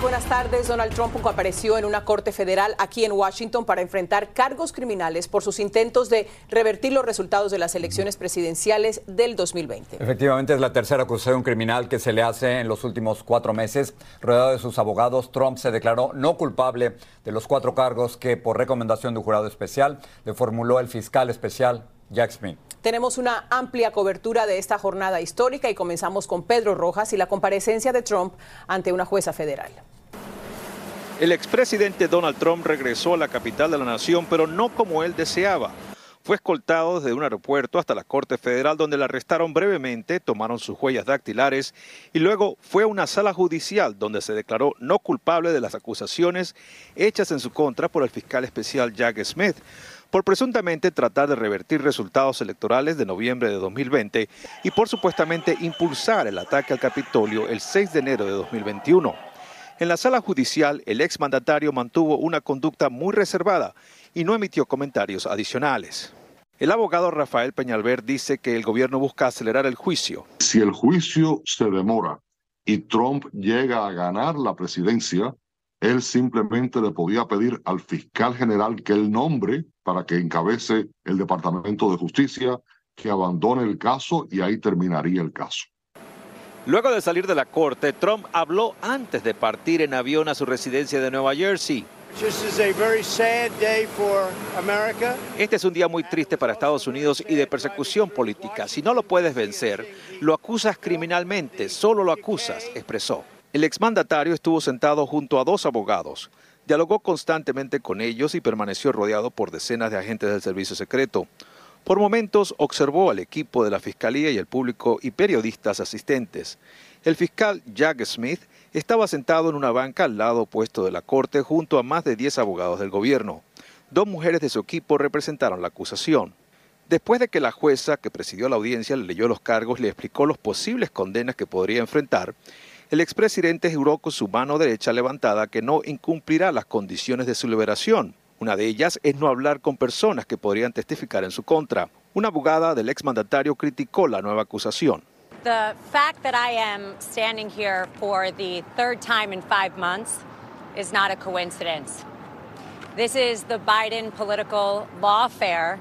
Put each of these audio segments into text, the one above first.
Buenas tardes. Donald Trump compareció en una corte federal aquí en Washington para enfrentar cargos criminales por sus intentos de revertir los resultados de las elecciones presidenciales del 2020. Efectivamente, es la tercera acusación criminal que se le hace en los últimos cuatro meses. Rodeado de sus abogados, Trump se declaró no culpable de los cuatro cargos que, por recomendación de un jurado especial, le formuló el fiscal especial Jack Smith. Tenemos una amplia cobertura de esta jornada histórica y comenzamos con Pedro Rojas y la comparecencia de Trump ante una jueza federal. El expresidente Donald Trump regresó a la capital de la nación, pero no como él deseaba. Fue escoltado desde un aeropuerto hasta la Corte Federal, donde le arrestaron brevemente, tomaron sus huellas dactilares y luego fue a una sala judicial donde se declaró no culpable de las acusaciones hechas en su contra por el fiscal especial Jack Smith por presuntamente tratar de revertir resultados electorales de noviembre de 2020 y por supuestamente impulsar el ataque al Capitolio el 6 de enero de 2021. En la sala judicial, el exmandatario mantuvo una conducta muy reservada y no emitió comentarios adicionales. El abogado Rafael Peñalver dice que el gobierno busca acelerar el juicio. Si el juicio se demora y Trump llega a ganar la presidencia, él simplemente le podía pedir al fiscal general que él nombre para que encabece el Departamento de Justicia, que abandone el caso y ahí terminaría el caso. Luego de salir de la corte, Trump habló antes de partir en avión a su residencia de Nueva Jersey. Este es un día muy triste para Estados Unidos y de persecución política. Si no lo puedes vencer, lo acusas criminalmente, solo lo acusas, expresó. El exmandatario estuvo sentado junto a dos abogados. Dialogó constantemente con ellos y permaneció rodeado por decenas de agentes del servicio secreto. Por momentos observó al equipo de la Fiscalía y el público y periodistas asistentes. El fiscal Jack Smith estaba sentado en una banca al lado opuesto de la corte junto a más de 10 abogados del gobierno. Dos mujeres de su equipo representaron la acusación. Después de que la jueza que presidió la audiencia le leyó los cargos y le explicó los posibles condenas que podría enfrentar, el expresidente juró con su mano derecha levantada que no incumplirá las condiciones de su liberación. Una de ellas es no hablar con personas que podrían testificar en su contra. Una abogada del exmandatario criticó la nueva acusación. The fact that I am standing here for the third time in five months is not a coincidence. This is the Biden political lawfare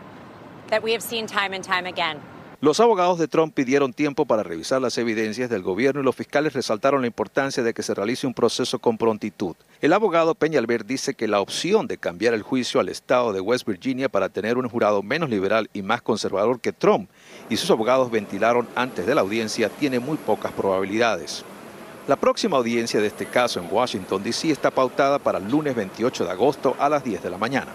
that we have seen time and time again. Los abogados de Trump pidieron tiempo para revisar las evidencias del gobierno y los fiscales resaltaron la importancia de que se realice un proceso con prontitud. El abogado Peñalver dice que la opción de cambiar el juicio al estado de West Virginia para tener un jurado menos liberal y más conservador que Trump y sus abogados ventilaron antes de la audiencia tiene muy pocas probabilidades. La próxima audiencia de este caso en Washington, D.C. está pautada para el lunes 28 de agosto a las 10 de la mañana.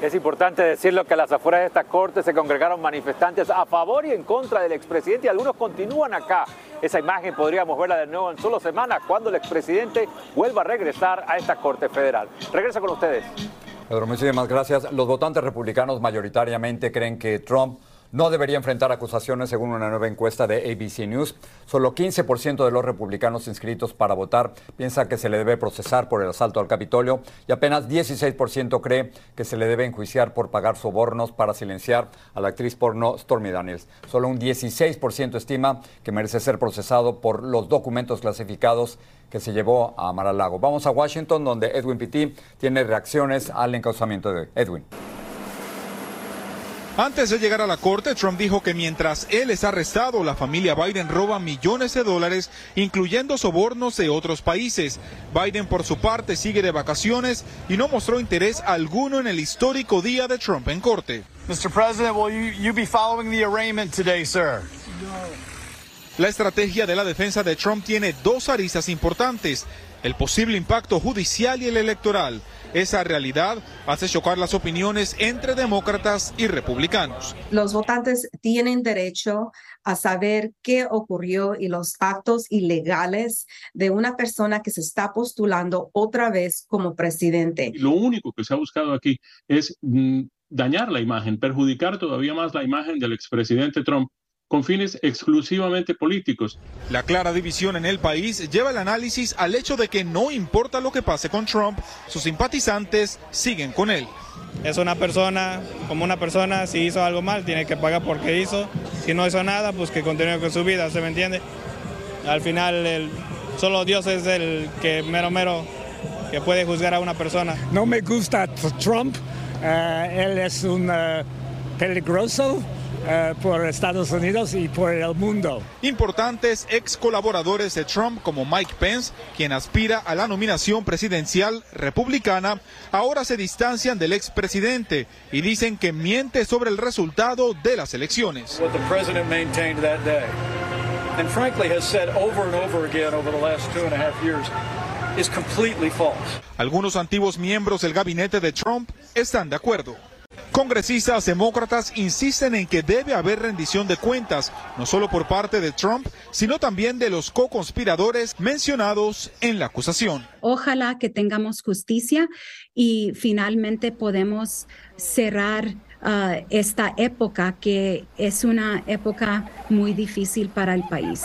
Es importante decirlo que a las afueras de esta corte se congregaron manifestantes a favor y en contra del expresidente y algunos continúan acá. Esa imagen podríamos verla de nuevo en solo semanas cuando el expresidente vuelva a regresar a esta corte federal. Regreso con ustedes. Pedro, muchísimas gracias. Los votantes republicanos mayoritariamente creen que Trump no debería enfrentar acusaciones según una nueva encuesta de ABC News. Solo 15% de los republicanos inscritos para votar piensa que se le debe procesar por el asalto al Capitolio y apenas 16% cree que se le debe enjuiciar por pagar sobornos para silenciar a la actriz porno Stormy Daniels. Solo un 16% estima que merece ser procesado por los documentos clasificados que se llevó a Mar-a-Lago. Vamos a Washington, donde Edwin Pitti tiene reacciones al encauzamiento de Edwin. Antes de llegar a la corte, Trump dijo que mientras él es arrestado, la familia Biden roba millones de dólares, incluyendo sobornos de otros países. Biden, por su parte, sigue de vacaciones y no mostró interés alguno en el histórico día de Trump en corte. Mr. President, will you, you be following the arraignment today, sir? La estrategia de la defensa de Trump tiene dos aristas importantes, el posible impacto judicial y el electoral. Esa realidad hace chocar las opiniones entre demócratas y republicanos. Los votantes tienen derecho a saber qué ocurrió y los actos ilegales de una persona que se está postulando otra vez como presidente. Lo único que se ha buscado aquí es mm, dañar la imagen, perjudicar todavía más la imagen del expresidente Trump con fines exclusivamente políticos. La clara división en el país lleva el análisis al hecho de que no importa lo que pase con Trump, sus simpatizantes siguen con él. Es una persona, como una persona, si hizo algo mal, tiene que pagar porque hizo. Si no hizo nada, pues que continúe con su vida, ¿se me entiende? Al final, el, solo Dios es el que mero mero que puede juzgar a una persona. No me gusta Trump, eh, él es un uh, peligroso eh, por Estados Unidos y por el mundo. Importantes ex colaboradores de Trump como Mike Pence, quien aspira a la nominación presidencial republicana, ahora se distancian del expresidente y dicen que miente sobre el resultado de las elecciones. What the president maintained that day, and frankly has said over and over again over the last two and a half years, is completely false. Algunos antiguos miembros del gabinete de Trump están de acuerdo. Congresistas demócratas insisten en que debe haber rendición de cuentas, no solo por parte de Trump, sino también de los co-conspiradores mencionados en la acusación. Ojalá que tengamos justicia y finalmente podemos cerrar uh, esta época que es una época muy difícil para el país.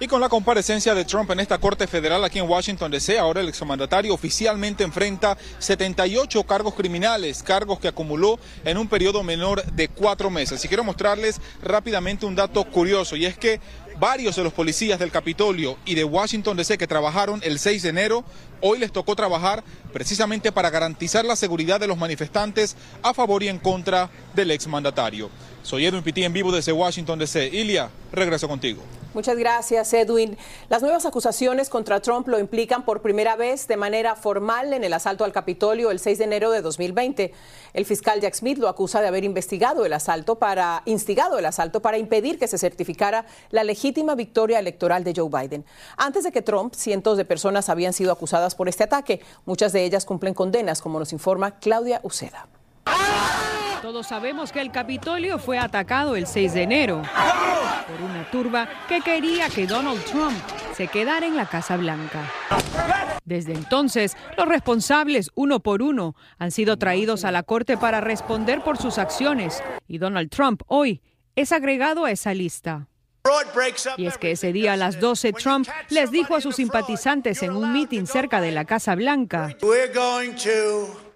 Y con la comparecencia de Trump en esta Corte Federal aquí en Washington DC, ahora el exmandatario oficialmente enfrenta 78 cargos criminales, cargos que acumuló en un periodo menor de cuatro meses. Y quiero mostrarles rápidamente un dato curioso, y es que varios de los policías del Capitolio y de Washington DC que trabajaron el 6 de enero, hoy les tocó trabajar precisamente para garantizar la seguridad de los manifestantes a favor y en contra del exmandatario. Soy Edwin Pitti en vivo desde Washington DC. Ilia, regreso contigo. Muchas gracias, Edwin. Las nuevas acusaciones contra Trump lo implican por primera vez de manera formal en el asalto al Capitolio el 6 de enero de 2020. El fiscal Jack Smith lo acusa de haber investigado el asalto para instigado el asalto para impedir que se certificara la legítima victoria electoral de Joe Biden. Antes de que Trump, cientos de personas habían sido acusadas por este ataque. Muchas de ellas cumplen condenas, como nos informa Claudia Uceda. Todos sabemos que el Capitolio fue atacado el 6 de enero por una turba que quería que Donald Trump se quedara en la Casa Blanca. Desde entonces, los responsables, uno por uno, han sido traídos a la corte para responder por sus acciones y Donald Trump hoy es agregado a esa lista. Y es que ese día a las 12 Trump les dijo a sus simpatizantes en un mitin cerca de la Casa Blanca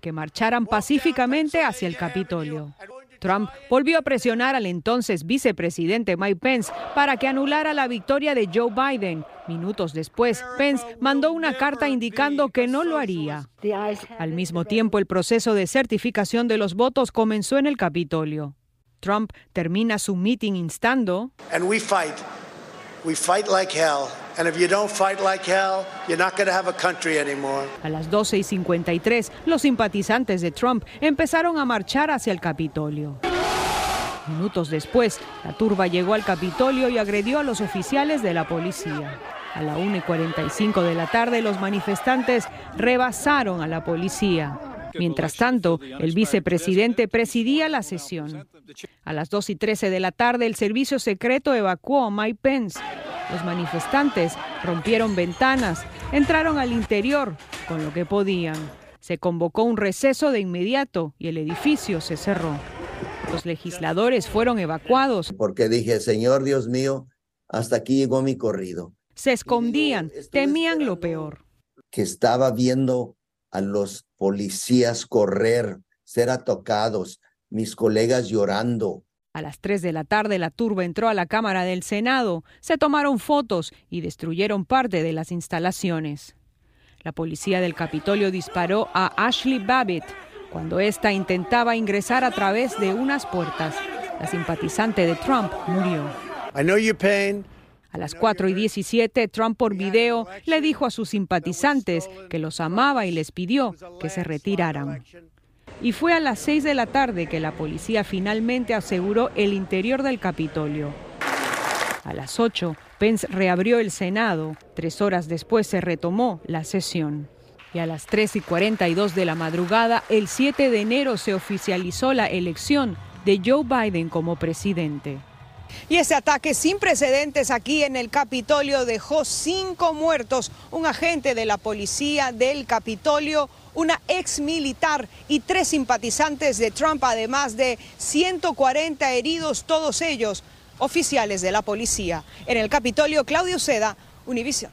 que marcharan pacíficamente hacia el Capitolio. Trump volvió a presionar al entonces vicepresidente Mike Pence para que anulara la victoria de Joe Biden. Minutos después, Pence mandó una carta indicando que no lo haría. Al mismo tiempo, el proceso de certificación de los votos comenzó en el Capitolio. Trump termina su meeting instando. And we fight. We fight like hell. A las 12 y 53, los simpatizantes de Trump empezaron a marchar hacia el Capitolio. Minutos después, la turba llegó al Capitolio y agredió a los oficiales de la policía. A la 1 y 45 de la tarde, los manifestantes rebasaron a la policía. Mientras tanto, el vicepresidente presidía la sesión. A las 2 y 13 de la tarde, el servicio secreto evacuó a Mike Pence. Los manifestantes rompieron ventanas, entraron al interior con lo que podían. Se convocó un receso de inmediato y el edificio se cerró. Los legisladores fueron evacuados. Porque dije, Señor Dios mío, hasta aquí llegó mi corrido. Se escondían, temían lo peor. Que estaba viendo a los policías correr, ser atacados, mis colegas llorando. A las 3 de la tarde la turba entró a la Cámara del Senado, se tomaron fotos y destruyeron parte de las instalaciones. La policía del Capitolio disparó a Ashley Babbitt cuando ésta intentaba ingresar a través de unas puertas. La simpatizante de Trump murió. A las 4 y 17, Trump por video le dijo a sus simpatizantes que los amaba y les pidió que se retiraran. Y fue a las 6 de la tarde que la policía finalmente aseguró el interior del Capitolio. A las 8, Pence reabrió el Senado. Tres horas después se retomó la sesión. Y a las 3 y 42 de la madrugada, el 7 de enero, se oficializó la elección de Joe Biden como presidente. Y ese ataque sin precedentes aquí en el Capitolio dejó cinco muertos, un agente de la policía del Capitolio, una ex militar y tres simpatizantes de Trump, además de 140 heridos, todos ellos oficiales de la policía. En el Capitolio, Claudio Seda, Univision.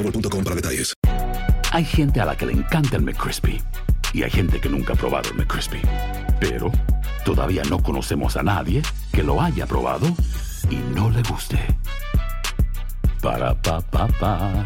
Hay gente a la que le encanta el McCrispy y hay gente que nunca ha probado el McCrispy. Pero todavía no conocemos a nadie que lo haya probado y no le guste. Para pa pa pa.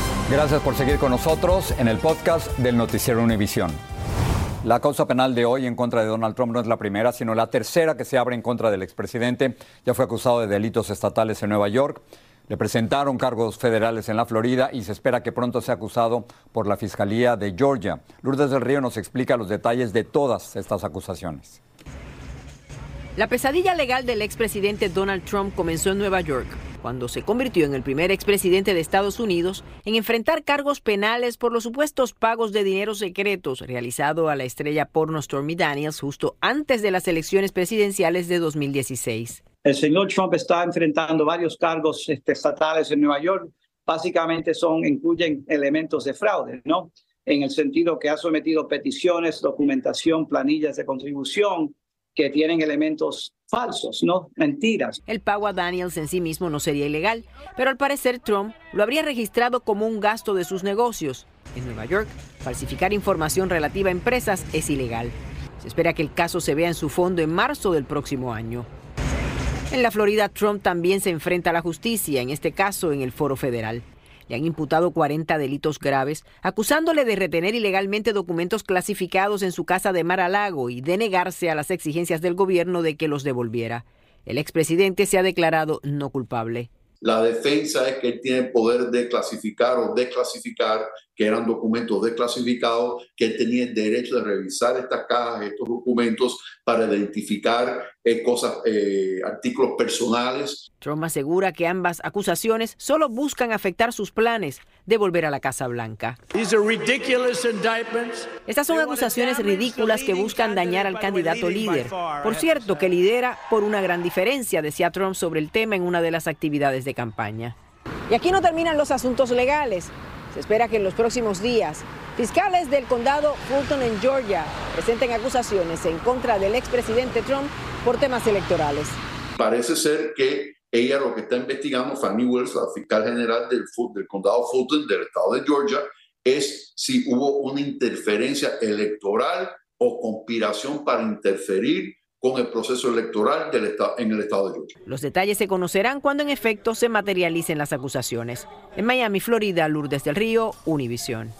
Gracias por seguir con nosotros en el podcast del Noticiero Univisión. La causa penal de hoy en contra de Donald Trump no es la primera, sino la tercera que se abre en contra del expresidente. Ya fue acusado de delitos estatales en Nueva York. Le presentaron cargos federales en la Florida y se espera que pronto sea acusado por la Fiscalía de Georgia. Lourdes del Río nos explica los detalles de todas estas acusaciones. La pesadilla legal del expresidente Donald Trump comenzó en Nueva York, cuando se convirtió en el primer expresidente de Estados Unidos en enfrentar cargos penales por los supuestos pagos de dinero secretos realizado a la estrella porno Stormy Daniels justo antes de las elecciones presidenciales de 2016. El señor Trump está enfrentando varios cargos este, estatales en Nueva York. Básicamente son, incluyen elementos de fraude, ¿no? En el sentido que ha sometido peticiones, documentación, planillas de contribución, que tienen elementos falsos, ¿no? Mentiras. El pago a Daniels en sí mismo no sería ilegal, pero al parecer Trump lo habría registrado como un gasto de sus negocios. En Nueva York, falsificar información relativa a empresas es ilegal. Se espera que el caso se vea en su fondo en marzo del próximo año. En la Florida, Trump también se enfrenta a la justicia, en este caso en el foro federal. Le han imputado 40 delitos graves, acusándole de retener ilegalmente documentos clasificados en su casa de Mar-a-Lago y de negarse a las exigencias del gobierno de que los devolviera. El expresidente se ha declarado no culpable. La defensa es que él tiene poder de clasificar o desclasificar, que eran documentos desclasificados, que él tenía el derecho de revisar estas cajas, estos documentos, para identificar eh, cosas, eh, artículos personales. Trump asegura que ambas acusaciones solo buscan afectar sus planes de volver a la Casa Blanca. Estas son acusaciones ridículas que buscan dañar al candidato líder. Por cierto, que lidera por una gran diferencia, decía Trump sobre el tema en una de las actividades de campaña. Y aquí no terminan los asuntos legales. Se espera que en los próximos días fiscales del condado Fulton en Georgia presenten acusaciones en contra del expresidente Trump por temas electorales. Parece ser que ella lo que está investigando, Fannie Wells, la fiscal general del, del condado Fulton del estado de Georgia, es si hubo una interferencia electoral o conspiración para interferir con el proceso electoral del en el estado de Georgia. Los detalles se conocerán cuando en efecto se materialicen las acusaciones. En Miami, Florida, Lourdes del Río, Univisión.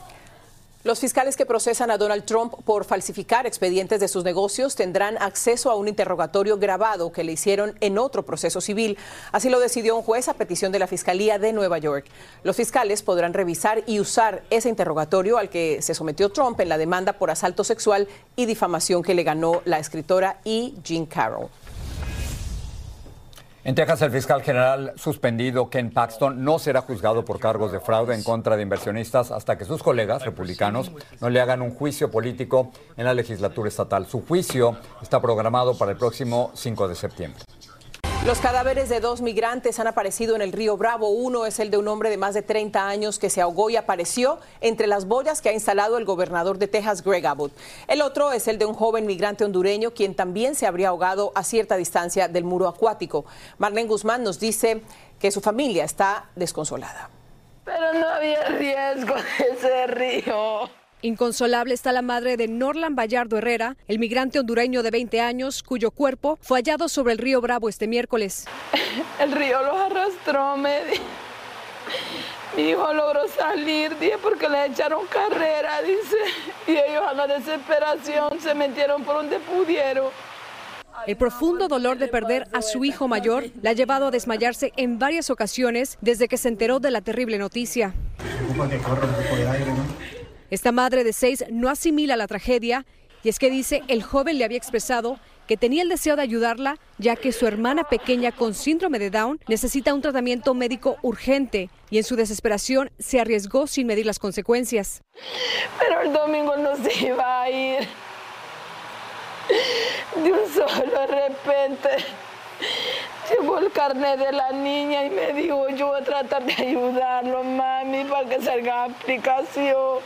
Los fiscales que procesan a Donald Trump por falsificar expedientes de sus negocios tendrán acceso a un interrogatorio grabado que le hicieron en otro proceso civil. Así lo decidió un juez a petición de la Fiscalía de Nueva York. Los fiscales podrán revisar y usar ese interrogatorio al que se sometió Trump en la demanda por asalto sexual y difamación que le ganó la escritora E. Jean Carroll. En Texas, el fiscal general suspendido Ken Paxton no será juzgado por cargos de fraude en contra de inversionistas hasta que sus colegas republicanos no le hagan un juicio político en la legislatura estatal. Su juicio está programado para el próximo 5 de septiembre. Los cadáveres de dos migrantes han aparecido en el río Bravo. Uno es el de un hombre de más de 30 años que se ahogó y apareció entre las boyas que ha instalado el gobernador de Texas, Greg Abbott. El otro es el de un joven migrante hondureño quien también se habría ahogado a cierta distancia del muro acuático. Marlene Guzmán nos dice que su familia está desconsolada. Pero no había riesgo de ese río. Inconsolable está la madre de Norland Vallardo Herrera, el migrante hondureño de 20 años, cuyo cuerpo fue hallado sobre el río Bravo este miércoles. El río los arrastró, me Mi hijo logró salir, dije, porque le echaron carrera, dice. Y ellos a la desesperación se metieron por donde pudieron. El profundo dolor de perder a su hijo mayor la ha llevado a desmayarse en varias ocasiones desde que se enteró de la terrible noticia. Esta madre de seis no asimila la tragedia y es que dice el joven le había expresado que tenía el deseo de ayudarla ya que su hermana pequeña con síndrome de Down necesita un tratamiento médico urgente y en su desesperación se arriesgó sin medir las consecuencias. Pero el domingo no se iba a ir. De un solo repente llevó el carnet de la niña y me dijo, yo tratar de ayudarlo, mami, para que salga aplicación.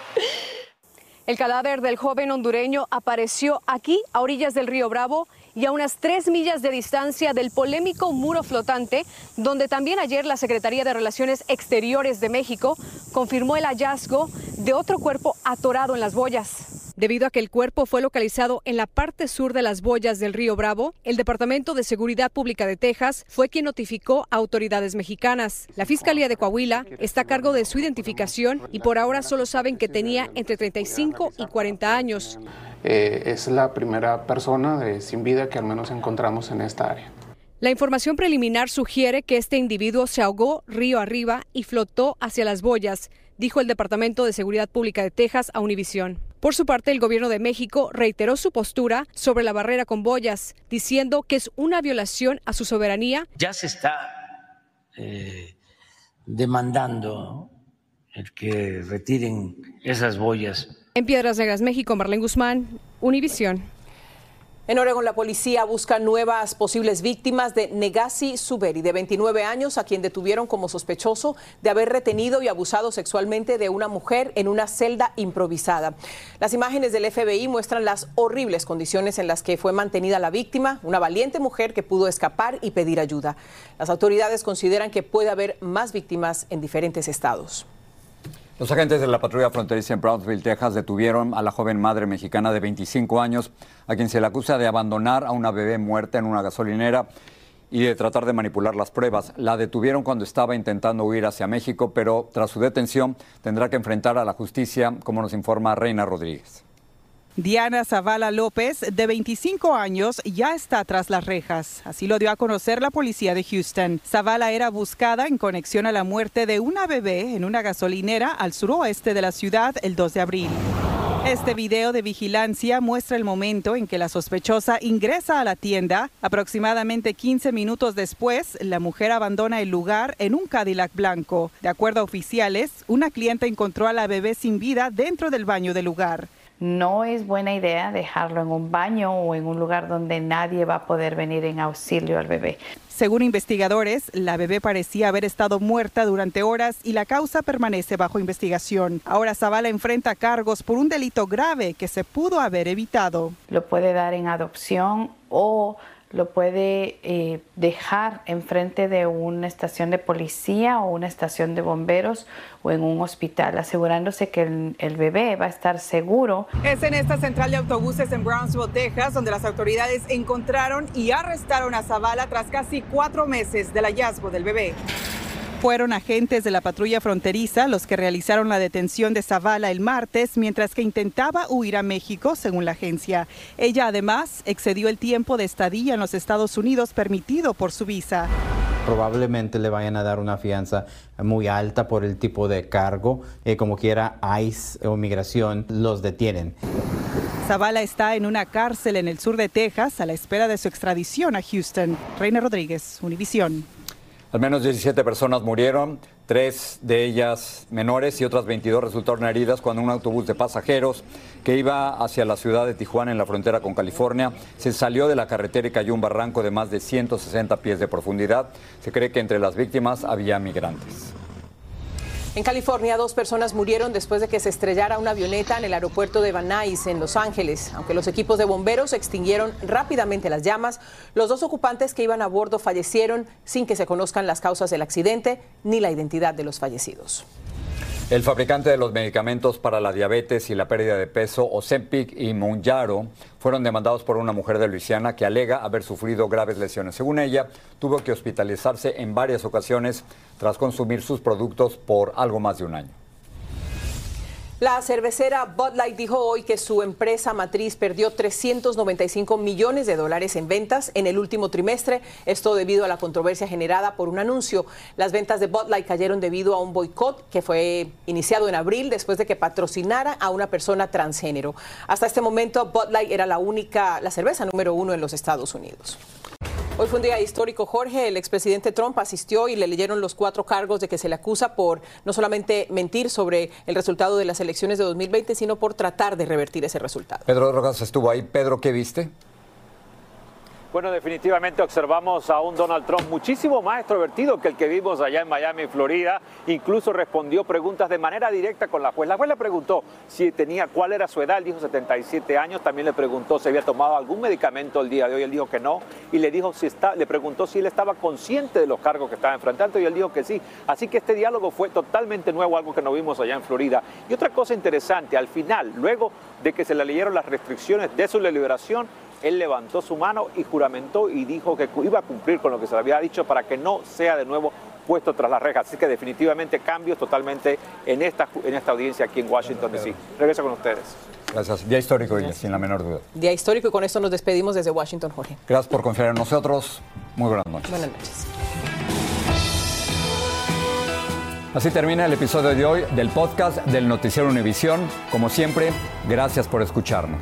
El cadáver del joven hondureño apareció aquí, a orillas del río Bravo, y a unas tres millas de distancia del polémico muro flotante, donde también ayer la Secretaría de Relaciones Exteriores de México confirmó el hallazgo de otro cuerpo atorado en las boyas. Debido a que el cuerpo fue localizado en la parte sur de las boyas del río Bravo, el Departamento de Seguridad Pública de Texas fue quien notificó a autoridades mexicanas. La Fiscalía de Coahuila está a cargo de su identificación y por ahora solo saben que tenía entre 35 y 40 años. Eh, es la primera persona de, sin vida que al menos encontramos en esta área. La información preliminar sugiere que este individuo se ahogó río arriba y flotó hacia las boyas, dijo el Departamento de Seguridad Pública de Texas a Univisión. Por su parte, el gobierno de México reiteró su postura sobre la barrera con boyas, diciendo que es una violación a su soberanía. Ya se está eh, demandando el que retiren esas boyas. En Piedras Negras, México, Marlene Guzmán, Univisión. En Oregón, la policía busca nuevas posibles víctimas de Negasi Suberi, de 29 años, a quien detuvieron como sospechoso de haber retenido y abusado sexualmente de una mujer en una celda improvisada. Las imágenes del FBI muestran las horribles condiciones en las que fue mantenida la víctima, una valiente mujer que pudo escapar y pedir ayuda. Las autoridades consideran que puede haber más víctimas en diferentes estados. Los agentes de la patrulla fronteriza en Brownsville, Texas, detuvieron a la joven madre mexicana de 25 años, a quien se le acusa de abandonar a una bebé muerta en una gasolinera y de tratar de manipular las pruebas. La detuvieron cuando estaba intentando huir hacia México, pero tras su detención tendrá que enfrentar a la justicia, como nos informa Reina Rodríguez. Diana Zavala López, de 25 años, ya está tras las rejas. Así lo dio a conocer la policía de Houston. Zavala era buscada en conexión a la muerte de una bebé en una gasolinera al suroeste de la ciudad el 2 de abril. Este video de vigilancia muestra el momento en que la sospechosa ingresa a la tienda. Aproximadamente 15 minutos después, la mujer abandona el lugar en un Cadillac blanco. De acuerdo a oficiales, una clienta encontró a la bebé sin vida dentro del baño del lugar. No es buena idea dejarlo en un baño o en un lugar donde nadie va a poder venir en auxilio al bebé. Según investigadores, la bebé parecía haber estado muerta durante horas y la causa permanece bajo investigación. Ahora Zavala enfrenta cargos por un delito grave que se pudo haber evitado. Lo puede dar en adopción o lo puede eh, dejar enfrente de una estación de policía o una estación de bomberos o en un hospital, asegurándose que el, el bebé va a estar seguro. Es en esta central de autobuses en Brownsville, Texas, donde las autoridades encontraron y arrestaron a Zavala tras casi cuatro meses del hallazgo del bebé. Fueron agentes de la patrulla fronteriza los que realizaron la detención de Zavala el martes mientras que intentaba huir a México, según la agencia. Ella además excedió el tiempo de estadía en los Estados Unidos permitido por su visa. Probablemente le vayan a dar una fianza muy alta por el tipo de cargo. Eh, como quiera, ICE o migración los detienen. Zavala está en una cárcel en el sur de Texas a la espera de su extradición a Houston. Reina Rodríguez, Univisión. Al menos 17 personas murieron, tres de ellas menores y otras 22 resultaron heridas cuando un autobús de pasajeros que iba hacia la ciudad de Tijuana en la frontera con California se salió de la carretera y cayó un barranco de más de 160 pies de profundidad. Se cree que entre las víctimas había migrantes. En California, dos personas murieron después de que se estrellara una avioneta en el aeropuerto de Van Nuys, en Los Ángeles. Aunque los equipos de bomberos extinguieron rápidamente las llamas, los dos ocupantes que iban a bordo fallecieron sin que se conozcan las causas del accidente ni la identidad de los fallecidos. El fabricante de los medicamentos para la diabetes y la pérdida de peso, Ozempic y Mounjaro, fueron demandados por una mujer de Luisiana que alega haber sufrido graves lesiones. Según ella, tuvo que hospitalizarse en varias ocasiones tras consumir sus productos por algo más de un año. La cervecera Bud Light dijo hoy que su empresa matriz perdió 395 millones de dólares en ventas en el último trimestre, esto debido a la controversia generada por un anuncio. Las ventas de Bud Light cayeron debido a un boicot que fue iniciado en abril después de que patrocinara a una persona transgénero. Hasta este momento, Bud Light era la única, la cerveza número uno en los Estados Unidos. Hoy fue un día histórico, Jorge. El expresidente Trump asistió y le leyeron los cuatro cargos de que se le acusa por no solamente mentir sobre el resultado de las elecciones de 2020, sino por tratar de revertir ese resultado. Pedro Rojas estuvo ahí. Pedro, ¿qué viste? Bueno, definitivamente observamos a un Donald Trump muchísimo más extrovertido que el que vimos allá en Miami, Florida. Incluso respondió preguntas de manera directa con la juez. La juez le preguntó si tenía, cuál era su edad, él dijo 77 años. También le preguntó si había tomado algún medicamento el día de hoy, él dijo que no. Y le dijo si está, le preguntó si él estaba consciente de los cargos que estaba enfrentando y él dijo que sí. Así que este diálogo fue totalmente nuevo, algo que no vimos allá en Florida. Y otra cosa interesante, al final, luego de que se le leyeron las restricciones de su deliberación, él levantó su mano y juramentó y dijo que iba a cumplir con lo que se le había dicho para que no sea de nuevo puesto tras las rejas. Así que definitivamente cambios totalmente en esta, en esta audiencia aquí en Washington, D.C. Regreso con ustedes. Gracias. Día histórico, Ella, sin la menor duda. Día histórico y con esto nos despedimos desde Washington, Jorge. Gracias por confiar en nosotros. Muy buenas noches. Buenas noches. Así termina el episodio de hoy del podcast del Noticiero Univisión. Como siempre, gracias por escucharnos.